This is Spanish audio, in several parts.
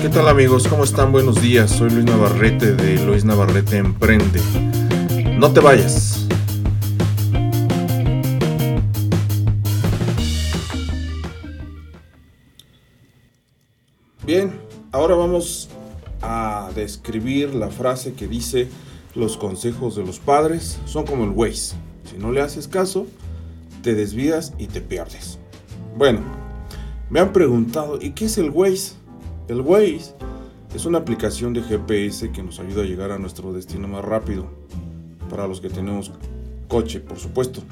¿Qué tal amigos? ¿Cómo están? Buenos días. Soy Luis Navarrete de Luis Navarrete Emprende. No te vayas. Bien, ahora vamos a describir la frase que dice los consejos de los padres son como el Waze. Si no le haces caso, te desvías y te pierdes. Bueno, me han preguntado, ¿y qué es el Waze? El Waze es una aplicación de GPS que nos ayuda a llegar a nuestro destino más rápido, para los que tenemos coche, por supuesto,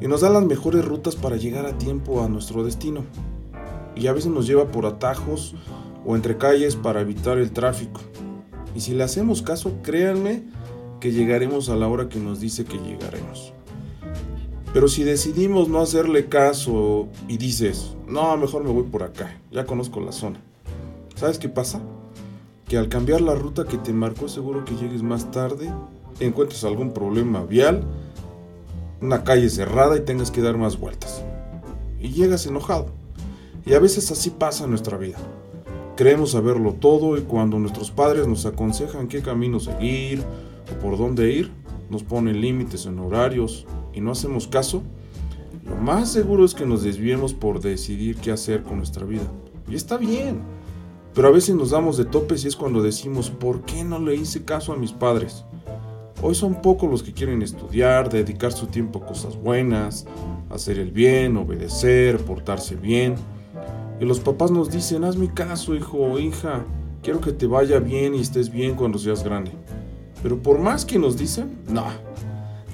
y nos da las mejores rutas para llegar a tiempo a nuestro destino. Y a veces nos lleva por atajos o entre calles para evitar el tráfico. Y si le hacemos caso, créanme que llegaremos a la hora que nos dice que llegaremos. Pero si decidimos no hacerle caso y dices, no, mejor me voy por acá, ya conozco la zona ¿Sabes qué pasa? Que al cambiar la ruta que te marcó seguro que llegues más tarde, encuentres algún problema vial, una calle cerrada y tengas que dar más vueltas. Y llegas enojado. Y a veces así pasa en nuestra vida. Creemos saberlo todo y cuando nuestros padres nos aconsejan qué camino seguir o por dónde ir, nos ponen límites en horarios y no hacemos caso, lo más seguro es que nos desviemos por decidir qué hacer con nuestra vida. Y está bien. Pero a veces nos damos de topes y es cuando decimos, ¿por qué no le hice caso a mis padres? Hoy son pocos los que quieren estudiar, dedicar su tiempo a cosas buenas, hacer el bien, obedecer, portarse bien. Y los papás nos dicen, haz mi caso, hijo o hija, quiero que te vaya bien y estés bien cuando seas grande. Pero por más que nos dicen, no.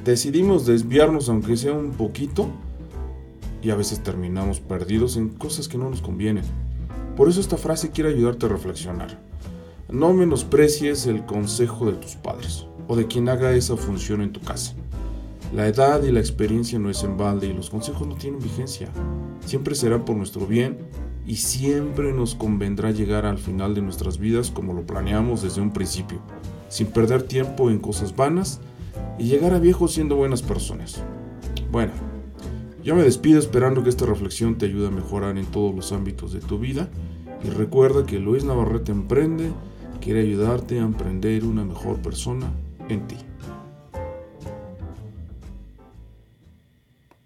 Decidimos desviarnos aunque sea un poquito y a veces terminamos perdidos en cosas que no nos convienen. Por eso esta frase quiere ayudarte a reflexionar. No menosprecies el consejo de tus padres o de quien haga esa función en tu casa. La edad y la experiencia no es en balde y los consejos no tienen vigencia. Siempre será por nuestro bien y siempre nos convendrá llegar al final de nuestras vidas como lo planeamos desde un principio, sin perder tiempo en cosas vanas y llegar a viejos siendo buenas personas. Bueno, yo me despido esperando que esta reflexión te ayude a mejorar en todos los ámbitos de tu vida y recuerda que Luis Navarrete Emprende quiere ayudarte a emprender una mejor persona en ti.